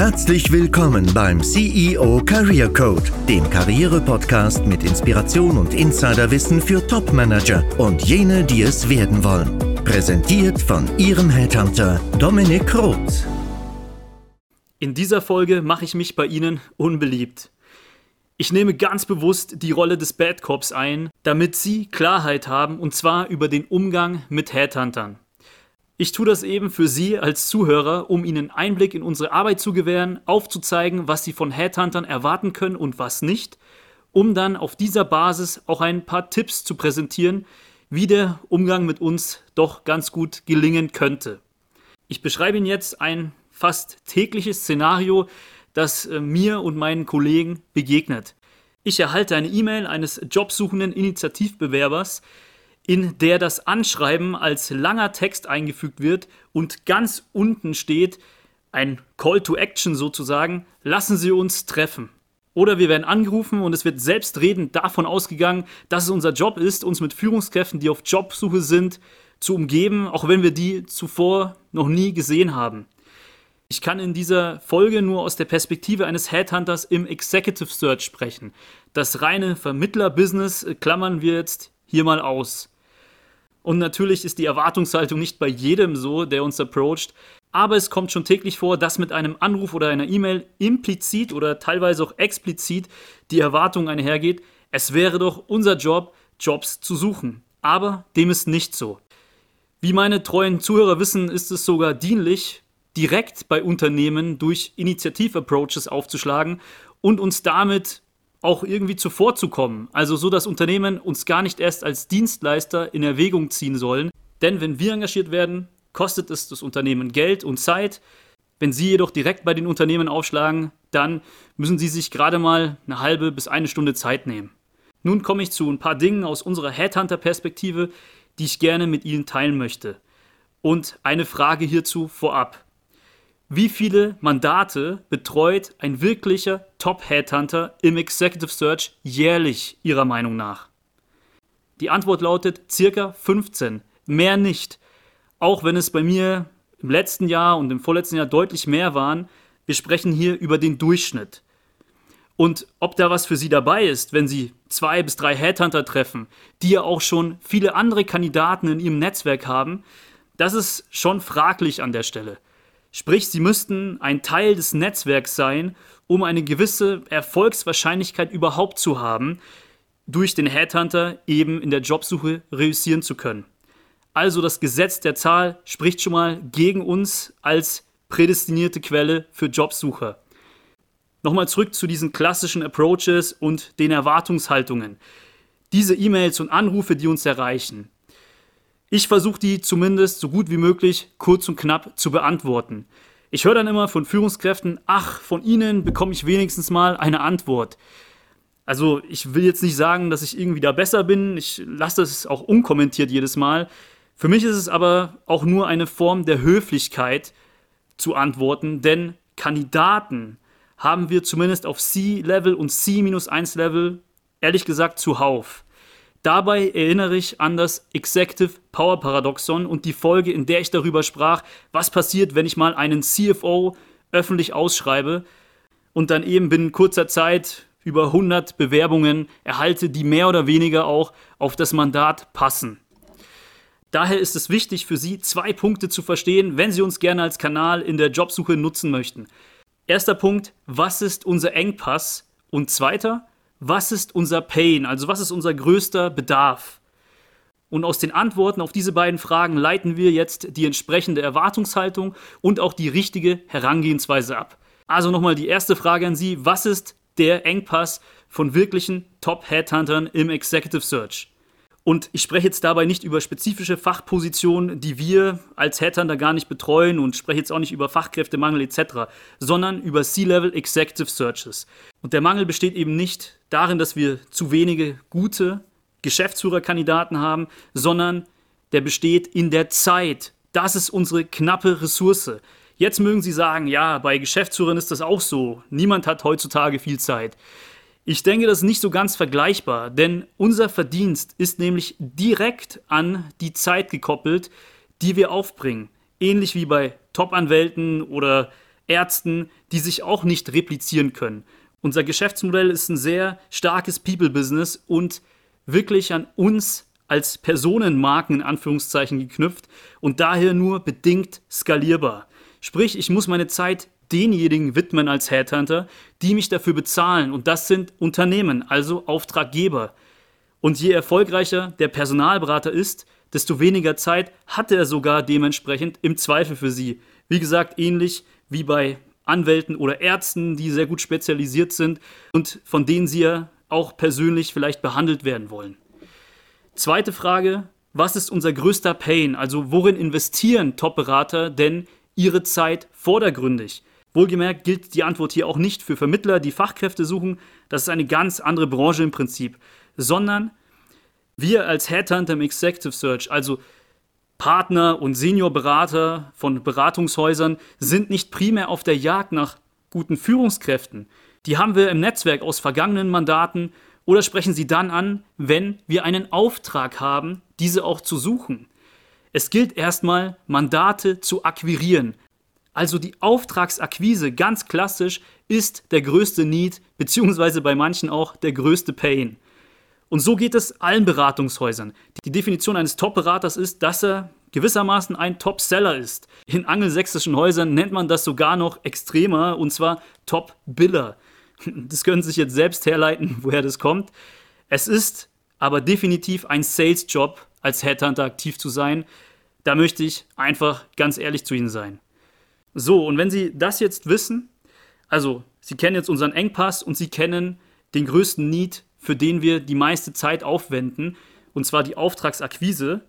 Herzlich willkommen beim CEO Career Code, dem Karriere-Podcast mit Inspiration und Insiderwissen für Top-Manager und jene, die es werden wollen. Präsentiert von Ihrem Headhunter Dominik Roth. In dieser Folge mache ich mich bei Ihnen unbeliebt. Ich nehme ganz bewusst die Rolle des Bad Cops ein, damit Sie Klarheit haben und zwar über den Umgang mit Headhuntern. Ich tue das eben für Sie als Zuhörer, um Ihnen Einblick in unsere Arbeit zu gewähren, aufzuzeigen, was Sie von Headhuntern erwarten können und was nicht, um dann auf dieser Basis auch ein paar Tipps zu präsentieren, wie der Umgang mit uns doch ganz gut gelingen könnte. Ich beschreibe Ihnen jetzt ein fast tägliches Szenario, das äh, mir und meinen Kollegen begegnet. Ich erhalte eine E-Mail eines jobsuchenden Initiativbewerbers, in der das Anschreiben als langer Text eingefügt wird und ganz unten steht ein Call to Action sozusagen, lassen Sie uns treffen. Oder wir werden angerufen und es wird selbstredend davon ausgegangen, dass es unser Job ist, uns mit Führungskräften, die auf Jobsuche sind, zu umgeben, auch wenn wir die zuvor noch nie gesehen haben. Ich kann in dieser Folge nur aus der Perspektive eines Headhunters im Executive Search sprechen. Das reine Vermittler-Business klammern wir jetzt hier mal aus. Und natürlich ist die Erwartungshaltung nicht bei jedem so, der uns approacht, aber es kommt schon täglich vor, dass mit einem Anruf oder einer E-Mail implizit oder teilweise auch explizit die Erwartung einhergeht, es wäre doch unser Job, Jobs zu suchen. Aber dem ist nicht so. Wie meine treuen Zuhörer wissen, ist es sogar dienlich, direkt bei Unternehmen durch Initiativ-Approaches aufzuschlagen und uns damit auch irgendwie zuvorzukommen. Also so, dass Unternehmen uns gar nicht erst als Dienstleister in Erwägung ziehen sollen. Denn wenn wir engagiert werden, kostet es das Unternehmen Geld und Zeit. Wenn Sie jedoch direkt bei den Unternehmen aufschlagen, dann müssen Sie sich gerade mal eine halbe bis eine Stunde Zeit nehmen. Nun komme ich zu ein paar Dingen aus unserer Headhunter-Perspektive, die ich gerne mit Ihnen teilen möchte. Und eine Frage hierzu vorab. Wie viele Mandate betreut ein wirklicher Top-Headhunter im Executive Search jährlich Ihrer Meinung nach? Die Antwort lautet circa 15, mehr nicht. Auch wenn es bei mir im letzten Jahr und im vorletzten Jahr deutlich mehr waren, wir sprechen hier über den Durchschnitt. Und ob da was für Sie dabei ist, wenn Sie zwei bis drei Headhunter treffen, die ja auch schon viele andere Kandidaten in Ihrem Netzwerk haben, das ist schon fraglich an der Stelle. Sprich, sie müssten ein Teil des Netzwerks sein, um eine gewisse Erfolgswahrscheinlichkeit überhaupt zu haben, durch den Headhunter eben in der Jobsuche reüssieren zu können. Also das Gesetz der Zahl spricht schon mal gegen uns als prädestinierte Quelle für Jobsucher. Nochmal zurück zu diesen klassischen Approaches und den Erwartungshaltungen. Diese E-Mails und Anrufe, die uns erreichen, ich versuche die zumindest so gut wie möglich kurz und knapp zu beantworten. Ich höre dann immer von Führungskräften, ach, von Ihnen bekomme ich wenigstens mal eine Antwort. Also ich will jetzt nicht sagen, dass ich irgendwie da besser bin, ich lasse das auch unkommentiert jedes Mal. Für mich ist es aber auch nur eine Form der Höflichkeit zu antworten, denn Kandidaten haben wir zumindest auf C-Level und C-1-Level ehrlich gesagt zuhauf. Dabei erinnere ich an das Executive Power Paradoxon und die Folge, in der ich darüber sprach, was passiert, wenn ich mal einen CFO öffentlich ausschreibe und dann eben binnen kurzer Zeit über 100 Bewerbungen erhalte, die mehr oder weniger auch auf das Mandat passen. Daher ist es wichtig für Sie, zwei Punkte zu verstehen, wenn Sie uns gerne als Kanal in der Jobsuche nutzen möchten. Erster Punkt, was ist unser Engpass? Und zweiter, was ist unser Pain, also was ist unser größter Bedarf? Und aus den Antworten auf diese beiden Fragen leiten wir jetzt die entsprechende Erwartungshaltung und auch die richtige Herangehensweise ab. Also nochmal die erste Frage an Sie, was ist der Engpass von wirklichen Top-Headhuntern im Executive Search? Und ich spreche jetzt dabei nicht über spezifische Fachpositionen, die wir als Headhunter gar nicht betreuen und spreche jetzt auch nicht über Fachkräftemangel etc., sondern über C-Level Executive Searches. Und der Mangel besteht eben nicht darin, dass wir zu wenige gute Geschäftsführerkandidaten haben, sondern der besteht in der Zeit. Das ist unsere knappe Ressource. Jetzt mögen Sie sagen, ja, bei Geschäftsführern ist das auch so. Niemand hat heutzutage viel Zeit. Ich denke, das ist nicht so ganz vergleichbar, denn unser Verdienst ist nämlich direkt an die Zeit gekoppelt, die wir aufbringen. ähnlich wie bei Top-Anwälten oder Ärzten, die sich auch nicht replizieren können. Unser Geschäftsmodell ist ein sehr starkes People-Business und wirklich an uns als Personenmarken in Anführungszeichen geknüpft und daher nur bedingt skalierbar. Sprich, ich muss meine Zeit denjenigen widmen als Headhunter, die mich dafür bezahlen und das sind Unternehmen, also Auftraggeber. Und je erfolgreicher der Personalberater ist, desto weniger Zeit hat er sogar dementsprechend im Zweifel für sie. Wie gesagt, ähnlich wie bei Anwälten oder Ärzten, die sehr gut spezialisiert sind und von denen sie ja auch persönlich vielleicht behandelt werden wollen. Zweite Frage, was ist unser größter Pain? Also worin investieren Top-Berater denn ihre Zeit vordergründig? Wohlgemerkt gilt die Antwort hier auch nicht für Vermittler, die Fachkräfte suchen. Das ist eine ganz andere Branche im Prinzip. Sondern wir als Headhunter im Executive Search, also Partner und Seniorberater von Beratungshäusern, sind nicht primär auf der Jagd nach guten Führungskräften. Die haben wir im Netzwerk aus vergangenen Mandaten oder sprechen sie dann an, wenn wir einen Auftrag haben, diese auch zu suchen. Es gilt erstmal, Mandate zu akquirieren. Also die Auftragsakquise, ganz klassisch, ist der größte Need, beziehungsweise bei manchen auch der größte Pain. Und so geht es allen Beratungshäusern. Die Definition eines Top-Beraters ist, dass er gewissermaßen ein Top-Seller ist. In angelsächsischen Häusern nennt man das sogar noch extremer, und zwar Top-Biller. Das können Sie sich jetzt selbst herleiten, woher das kommt. Es ist aber definitiv ein Sales-Job, als Headhunter aktiv zu sein. Da möchte ich einfach ganz ehrlich zu Ihnen sein. So, und wenn Sie das jetzt wissen, also Sie kennen jetzt unseren Engpass und Sie kennen den größten Need, für den wir die meiste Zeit aufwenden, und zwar die Auftragsakquise.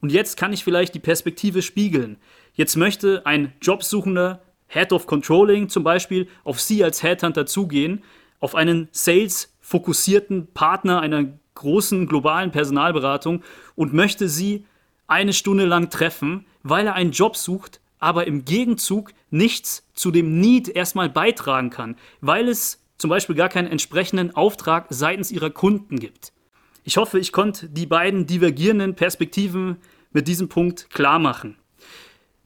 Und jetzt kann ich vielleicht die Perspektive spiegeln. Jetzt möchte ein Jobsuchender Head of Controlling zum Beispiel auf Sie als Headhunter zugehen, auf einen Sales-fokussierten Partner einer großen globalen Personalberatung und möchte Sie eine Stunde lang treffen, weil er einen Job sucht, aber im Gegenzug nichts zu dem Need erstmal beitragen kann, weil es zum Beispiel gar keinen entsprechenden Auftrag seitens ihrer Kunden gibt. Ich hoffe, ich konnte die beiden divergierenden Perspektiven mit diesem Punkt klar machen.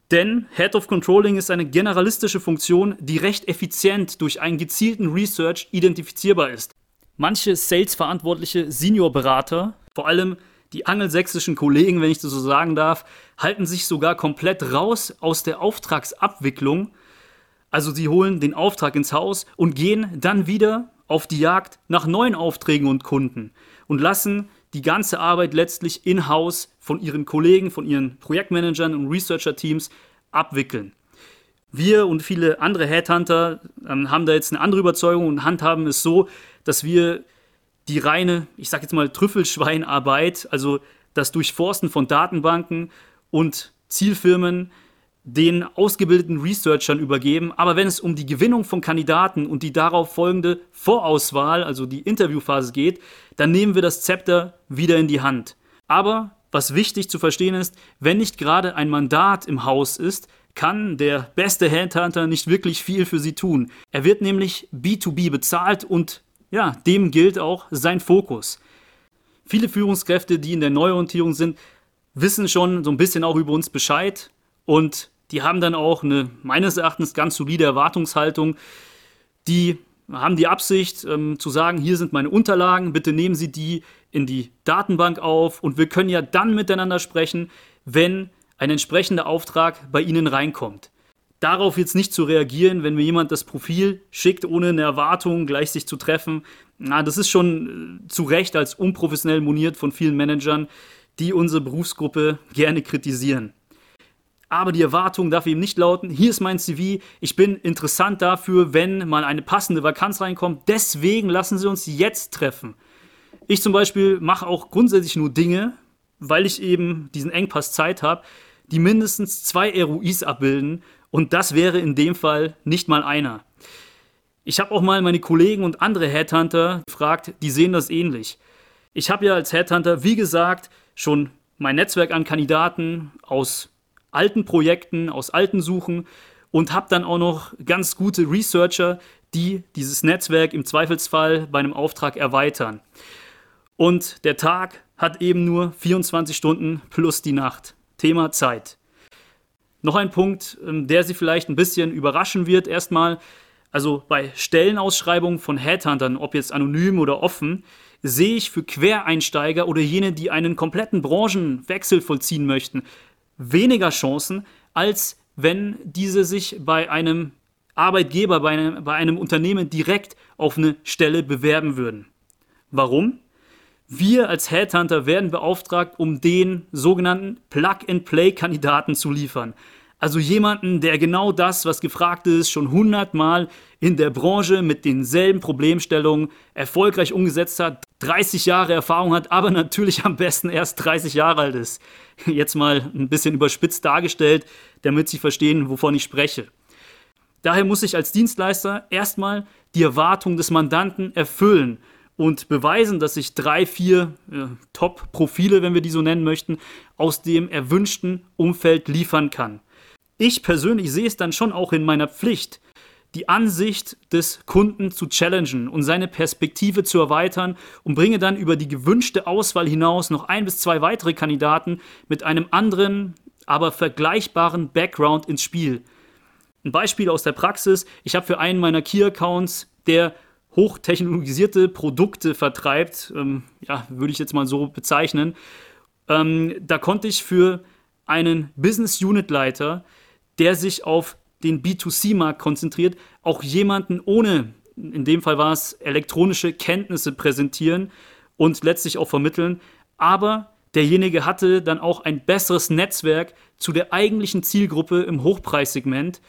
Denn Head of Controlling ist eine generalistische Funktion, die recht effizient durch einen gezielten Research identifizierbar ist. Manche Sales-verantwortliche Senior-Berater, vor allem die angelsächsischen Kollegen, wenn ich das so sagen darf, halten sich sogar komplett raus aus der Auftragsabwicklung. Also sie holen den Auftrag ins Haus und gehen dann wieder auf die Jagd nach neuen Aufträgen und Kunden und lassen die ganze Arbeit letztlich in-house von ihren Kollegen, von ihren Projektmanagern und Researcher-Teams abwickeln. Wir und viele andere Headhunter ähm, haben da jetzt eine andere Überzeugung und handhaben es so, dass wir die reine, ich sag jetzt mal, Trüffelschweinarbeit, also das Durchforsten von Datenbanken und Zielfirmen den ausgebildeten Researchern übergeben. Aber wenn es um die Gewinnung von Kandidaten und die darauf folgende Vorauswahl, also die Interviewphase geht, dann nehmen wir das Zepter wieder in die Hand. Aber was wichtig zu verstehen ist, wenn nicht gerade ein Mandat im Haus ist, kann der beste Headhunter nicht wirklich viel für sie tun. Er wird nämlich B2B bezahlt und ja, dem gilt auch sein Fokus. Viele Führungskräfte, die in der Neuorientierung sind, wissen schon so ein bisschen auch über uns Bescheid und die haben dann auch eine meines Erachtens ganz solide Erwartungshaltung. Die haben die Absicht ähm, zu sagen, hier sind meine Unterlagen, bitte nehmen Sie die in die Datenbank auf und wir können ja dann miteinander sprechen, wenn ein entsprechender Auftrag bei Ihnen reinkommt. Darauf jetzt nicht zu reagieren, wenn mir jemand das Profil schickt, ohne eine Erwartung gleich sich zu treffen, na, das ist schon äh, zu Recht als unprofessionell moniert von vielen Managern, die unsere Berufsgruppe gerne kritisieren aber die Erwartung darf eben nicht lauten, hier ist mein CV, ich bin interessant dafür, wenn mal eine passende Vakanz reinkommt, deswegen lassen Sie uns jetzt treffen. Ich zum Beispiel mache auch grundsätzlich nur Dinge, weil ich eben diesen Engpass Zeit habe, die mindestens zwei ROIs abbilden und das wäre in dem Fall nicht mal einer. Ich habe auch mal meine Kollegen und andere Headhunter gefragt, die sehen das ähnlich. Ich habe ja als Headhunter, wie gesagt, schon mein Netzwerk an Kandidaten aus alten Projekten, aus alten Suchen und habe dann auch noch ganz gute Researcher, die dieses Netzwerk im Zweifelsfall bei einem Auftrag erweitern. Und der Tag hat eben nur 24 Stunden plus die Nacht. Thema Zeit. Noch ein Punkt, ähm, der Sie vielleicht ein bisschen überraschen wird. Erstmal, also bei Stellenausschreibungen von Headhuntern, ob jetzt anonym oder offen, sehe ich für Quereinsteiger oder jene, die einen kompletten Branchenwechsel vollziehen möchten, weniger Chancen, als wenn diese sich bei einem Arbeitgeber, bei einem, bei einem Unternehmen direkt auf eine Stelle bewerben würden. Warum? Wir als Headhunter werden beauftragt, um den sogenannten Plug-and-Play-Kandidaten zu liefern. Also jemanden, der genau das, was gefragt ist, schon hundertmal in der Branche mit denselben Problemstellungen erfolgreich umgesetzt hat, 30 Jahre Erfahrung hat, aber natürlich am besten erst 30 Jahre alt ist. Jetzt mal ein bisschen überspitzt dargestellt, damit Sie verstehen, wovon ich spreche. Daher muss ich als Dienstleister erstmal die Erwartung des Mandanten erfüllen und beweisen, dass ich drei, vier äh, Top-Profile, wenn wir die so nennen möchten, aus dem erwünschten Umfeld liefern kann. Ich persönlich sehe es dann schon auch in meiner Pflicht, die Ansicht des Kunden zu challengen und seine Perspektive zu erweitern und bringe dann über die gewünschte Auswahl hinaus noch ein bis zwei weitere Kandidaten mit einem anderen, aber vergleichbaren Background ins Spiel. Ein Beispiel aus der Praxis, ich habe für einen meiner Key-Accounts, der hochtechnologisierte Produkte vertreibt, ähm, ja, würde ich jetzt mal so bezeichnen. Ähm, da konnte ich für einen Business Unit Leiter, der sich auf den B2C-Markt konzentriert, auch jemanden ohne, in dem Fall war es elektronische Kenntnisse präsentieren und letztlich auch vermitteln. Aber derjenige hatte dann auch ein besseres Netzwerk zu der eigentlichen Zielgruppe im Hochpreissegment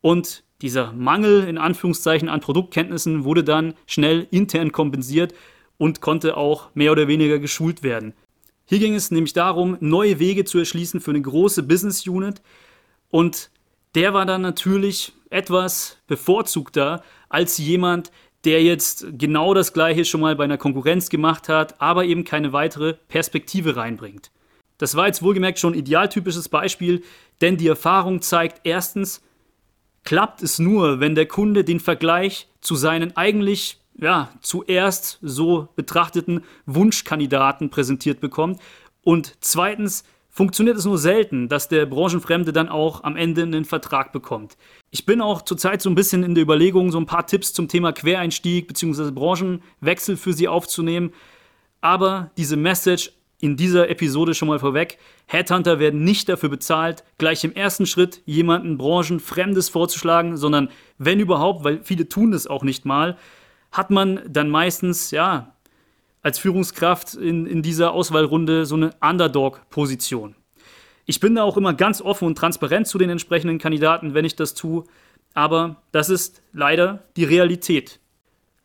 und dieser Mangel in Anführungszeichen an Produktkenntnissen wurde dann schnell intern kompensiert und konnte auch mehr oder weniger geschult werden. Hier ging es nämlich darum, neue Wege zu erschließen für eine große Business Unit und der war dann natürlich etwas bevorzugter als jemand, der jetzt genau das gleiche schon mal bei einer Konkurrenz gemacht hat, aber eben keine weitere Perspektive reinbringt. Das war jetzt wohlgemerkt schon ein idealtypisches Beispiel, denn die Erfahrung zeigt erstens, klappt es nur, wenn der Kunde den Vergleich zu seinen eigentlich ja, zuerst so betrachteten Wunschkandidaten präsentiert bekommt. Und zweitens funktioniert es nur selten, dass der Branchenfremde dann auch am Ende einen Vertrag bekommt. Ich bin auch zurzeit so ein bisschen in der Überlegung, so ein paar Tipps zum Thema Quereinstieg bzw. Branchenwechsel für Sie aufzunehmen. Aber diese Message in dieser Episode schon mal vorweg. Headhunter werden nicht dafür bezahlt, gleich im ersten Schritt jemanden Branchenfremdes vorzuschlagen, sondern wenn überhaupt, weil viele tun das auch nicht mal, hat man dann meistens, ja, als Führungskraft in, in dieser Auswahlrunde so eine Underdog-Position. Ich bin da auch immer ganz offen und transparent zu den entsprechenden Kandidaten, wenn ich das tue, aber das ist leider die Realität.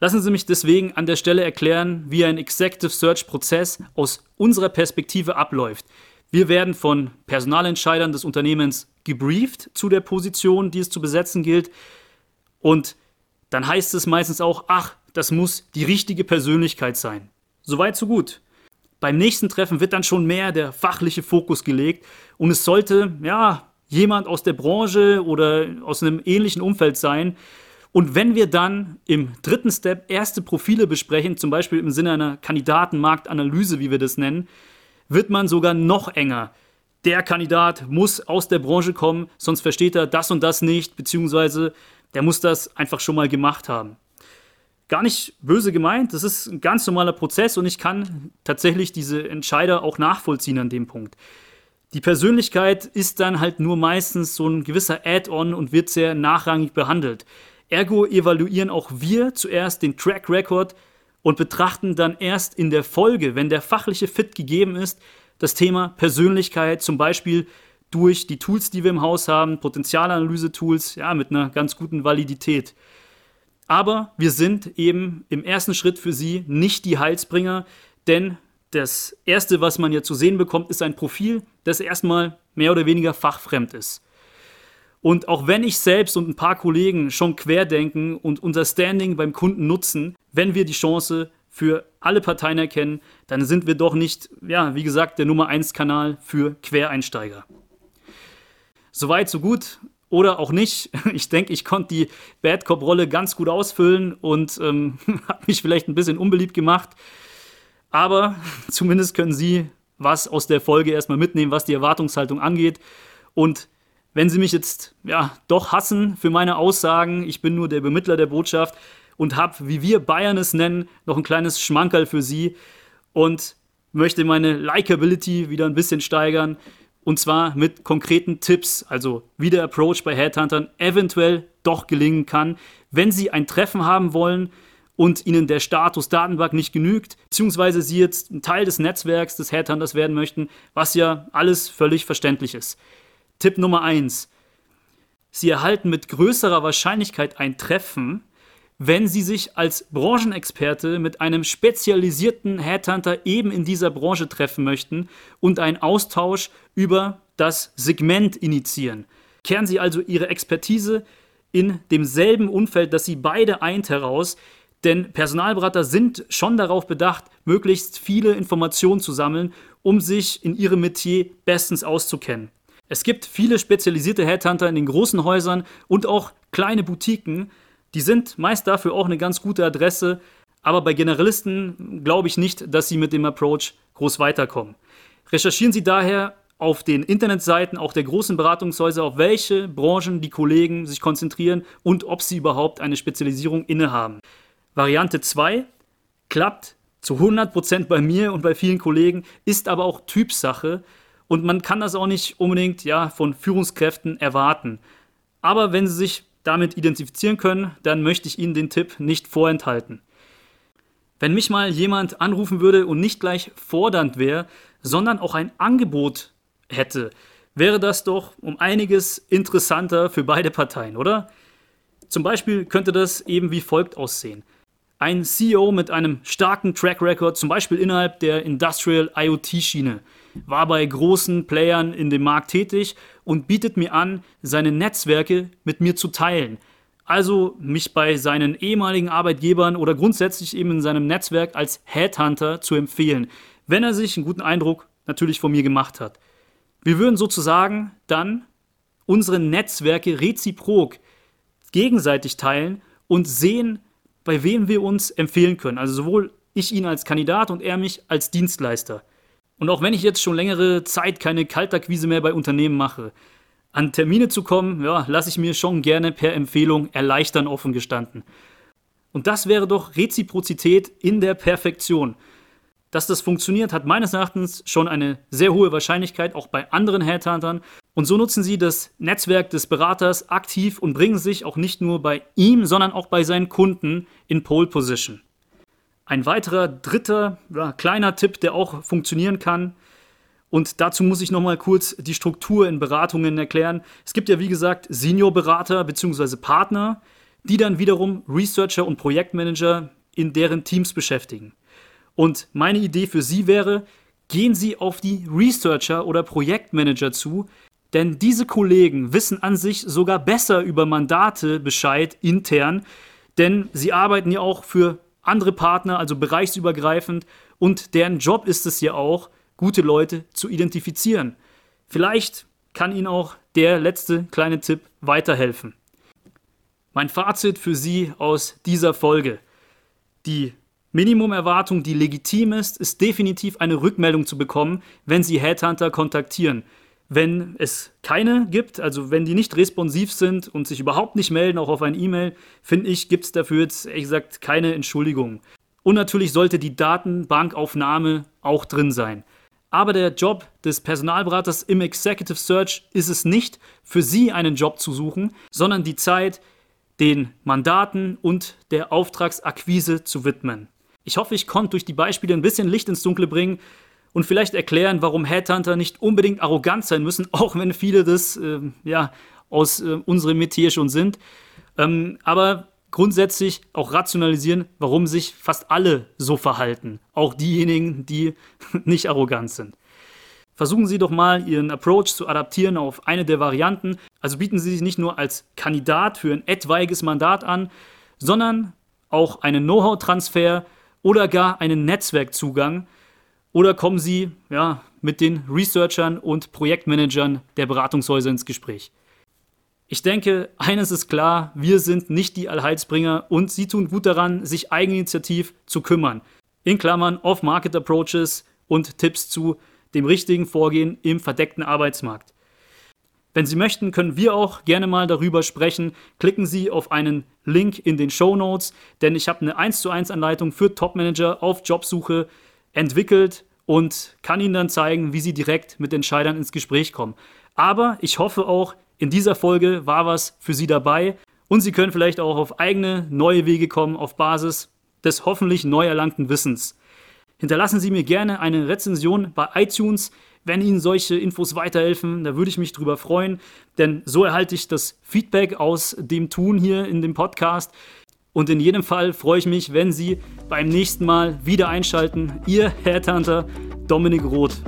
Lassen Sie mich deswegen an der Stelle erklären, wie ein Executive Search Prozess aus unserer Perspektive abläuft. Wir werden von Personalentscheidern des Unternehmens gebrieft zu der Position, die es zu besetzen gilt. Und dann heißt es meistens auch, ach, das muss die richtige Persönlichkeit sein. Soweit, so gut. Beim nächsten Treffen wird dann schon mehr der fachliche Fokus gelegt und es sollte, ja, jemand aus der Branche oder aus einem ähnlichen Umfeld sein, und wenn wir dann im dritten Step erste Profile besprechen, zum Beispiel im Sinne einer Kandidatenmarktanalyse, wie wir das nennen, wird man sogar noch enger. Der Kandidat muss aus der Branche kommen, sonst versteht er das und das nicht, beziehungsweise der muss das einfach schon mal gemacht haben. Gar nicht böse gemeint, das ist ein ganz normaler Prozess und ich kann tatsächlich diese Entscheider auch nachvollziehen an dem Punkt. Die Persönlichkeit ist dann halt nur meistens so ein gewisser Add-on und wird sehr nachrangig behandelt. Ergo evaluieren auch wir zuerst den Track Record und betrachten dann erst in der Folge, wenn der fachliche Fit gegeben ist, das Thema Persönlichkeit, zum Beispiel durch die Tools, die wir im Haus haben, Potenzialanalyse-Tools, ja, mit einer ganz guten Validität. Aber wir sind eben im ersten Schritt für Sie nicht die Heilsbringer, denn das Erste, was man hier zu sehen bekommt, ist ein Profil, das erstmal mehr oder weniger fachfremd ist. Und auch wenn ich selbst und ein paar Kollegen schon querdenken und unser Standing beim Kunden nutzen, wenn wir die Chance für alle Parteien erkennen, dann sind wir doch nicht, ja, wie gesagt, der Nummer 1 Kanal für Quereinsteiger. Soweit, so gut. Oder auch nicht. Ich denke, ich konnte die Bad Cop-Rolle ganz gut ausfüllen und ähm, habe mich vielleicht ein bisschen unbeliebt gemacht. Aber zumindest können Sie was aus der Folge erstmal mitnehmen, was die Erwartungshaltung angeht. Und wenn Sie mich jetzt ja doch hassen für meine Aussagen, ich bin nur der Bemittler der Botschaft und habe, wie wir Bayern es nennen, noch ein kleines Schmankerl für Sie und möchte meine Likability wieder ein bisschen steigern. Und zwar mit konkreten Tipps, also wie der Approach bei Headhuntern eventuell doch gelingen kann, wenn Sie ein Treffen haben wollen und Ihnen der Status Datenbank nicht genügt, beziehungsweise Sie jetzt ein Teil des Netzwerks des Headhunters werden möchten, was ja alles völlig verständlich ist. Tipp Nummer 1. Sie erhalten mit größerer Wahrscheinlichkeit ein Treffen, wenn Sie sich als Branchenexperte mit einem spezialisierten Headhunter eben in dieser Branche treffen möchten und einen Austausch über das Segment initiieren. Kehren Sie also Ihre Expertise in demselben Umfeld, das Sie beide eint, heraus, denn Personalberater sind schon darauf bedacht, möglichst viele Informationen zu sammeln, um sich in ihrem Metier bestens auszukennen. Es gibt viele spezialisierte Headhunter in den großen Häusern und auch kleine Boutiquen, die sind meist dafür auch eine ganz gute Adresse, aber bei Generalisten glaube ich nicht, dass sie mit dem Approach groß weiterkommen. Recherchieren Sie daher auf den Internetseiten auch der großen Beratungshäuser, auf welche Branchen die Kollegen sich konzentrieren und ob sie überhaupt eine Spezialisierung innehaben. Variante 2 klappt zu 100% bei mir und bei vielen Kollegen, ist aber auch Typsache und man kann das auch nicht unbedingt ja, von Führungskräften erwarten. Aber wenn Sie sich damit identifizieren können, dann möchte ich Ihnen den Tipp nicht vorenthalten. Wenn mich mal jemand anrufen würde und nicht gleich fordernd wäre, sondern auch ein Angebot hätte, wäre das doch um einiges interessanter für beide Parteien, oder? Zum Beispiel könnte das eben wie folgt aussehen. Ein CEO mit einem starken Track Record, zum Beispiel innerhalb der Industrial IoT-Schiene, war bei großen Playern in dem Markt tätig und bietet mir an, seine Netzwerke mit mir zu teilen. Also mich bei seinen ehemaligen Arbeitgebern oder grundsätzlich eben in seinem Netzwerk als Headhunter zu empfehlen, wenn er sich einen guten Eindruck natürlich von mir gemacht hat. Wir würden sozusagen dann unsere Netzwerke reziprok gegenseitig teilen und sehen, bei wem wir uns empfehlen können. Also sowohl ich ihn als Kandidat und er mich als Dienstleister. Und auch wenn ich jetzt schon längere Zeit keine Kaltakquise mehr bei Unternehmen mache, an Termine zu kommen, ja, lasse ich mir schon gerne per Empfehlung erleichtern, offen gestanden. Und das wäre doch Reziprozität in der Perfektion. Dass das funktioniert, hat meines Erachtens schon eine sehr hohe Wahrscheinlichkeit, auch bei anderen Headhuntern. Und so nutzen sie das Netzwerk des Beraters aktiv und bringen sich auch nicht nur bei ihm, sondern auch bei seinen Kunden in Pole Position. Ein weiterer dritter ja, kleiner Tipp, der auch funktionieren kann. Und dazu muss ich nochmal kurz die Struktur in Beratungen erklären. Es gibt ja, wie gesagt, Seniorberater bzw. Partner, die dann wiederum Researcher und Projektmanager in deren Teams beschäftigen. Und meine Idee für Sie wäre, gehen Sie auf die Researcher oder Projektmanager zu, denn diese Kollegen wissen an sich sogar besser über Mandate Bescheid intern, denn sie arbeiten ja auch für andere Partner, also bereichsübergreifend. Und deren Job ist es ja auch, gute Leute zu identifizieren. Vielleicht kann Ihnen auch der letzte kleine Tipp weiterhelfen. Mein Fazit für Sie aus dieser Folge. Die Minimumerwartung, die legitim ist, ist definitiv eine Rückmeldung zu bekommen, wenn Sie Headhunter kontaktieren. Wenn es keine gibt, also wenn die nicht responsiv sind und sich überhaupt nicht melden, auch auf ein E-Mail, finde ich, gibt es dafür jetzt ehrlich gesagt keine Entschuldigung. Und natürlich sollte die Datenbankaufnahme auch drin sein. Aber der Job des Personalberaters im Executive Search ist es nicht, für Sie einen Job zu suchen, sondern die Zeit, den Mandaten und der Auftragsakquise zu widmen. Ich hoffe, ich konnte durch die Beispiele ein bisschen Licht ins Dunkle bringen, und vielleicht erklären, warum Headhunter nicht unbedingt arrogant sein müssen, auch wenn viele das äh, ja, aus äh, unserem Metier schon sind. Ähm, aber grundsätzlich auch rationalisieren, warum sich fast alle so verhalten, auch diejenigen, die nicht arrogant sind. Versuchen Sie doch mal, Ihren Approach zu adaptieren auf eine der Varianten. Also bieten Sie sich nicht nur als Kandidat für ein etwaiges Mandat an, sondern auch einen Know-how-Transfer oder gar einen Netzwerkzugang, oder kommen Sie ja, mit den Researchern und Projektmanagern der Beratungshäuser ins Gespräch? Ich denke, eines ist klar, wir sind nicht die Allheilsbringer und Sie tun gut daran, sich eigeninitiativ zu kümmern. In Klammern Off-Market-Approaches und Tipps zu dem richtigen Vorgehen im verdeckten Arbeitsmarkt. Wenn Sie möchten, können wir auch gerne mal darüber sprechen. Klicken Sie auf einen Link in den Show Notes, denn ich habe eine 1 zu 1 Anleitung für Topmanager auf Jobsuche entwickelt und kann Ihnen dann zeigen, wie Sie direkt mit Entscheidern ins Gespräch kommen. Aber ich hoffe auch, in dieser Folge war was für Sie dabei und Sie können vielleicht auch auf eigene neue Wege kommen auf Basis des hoffentlich neu erlangten Wissens. Hinterlassen Sie mir gerne eine Rezension bei iTunes, wenn Ihnen solche Infos weiterhelfen. Da würde ich mich drüber freuen, denn so erhalte ich das Feedback aus dem Tun hier in dem Podcast. Und in jedem Fall freue ich mich, wenn Sie beim nächsten Mal wieder einschalten. Ihr Headhunter Dominik Roth.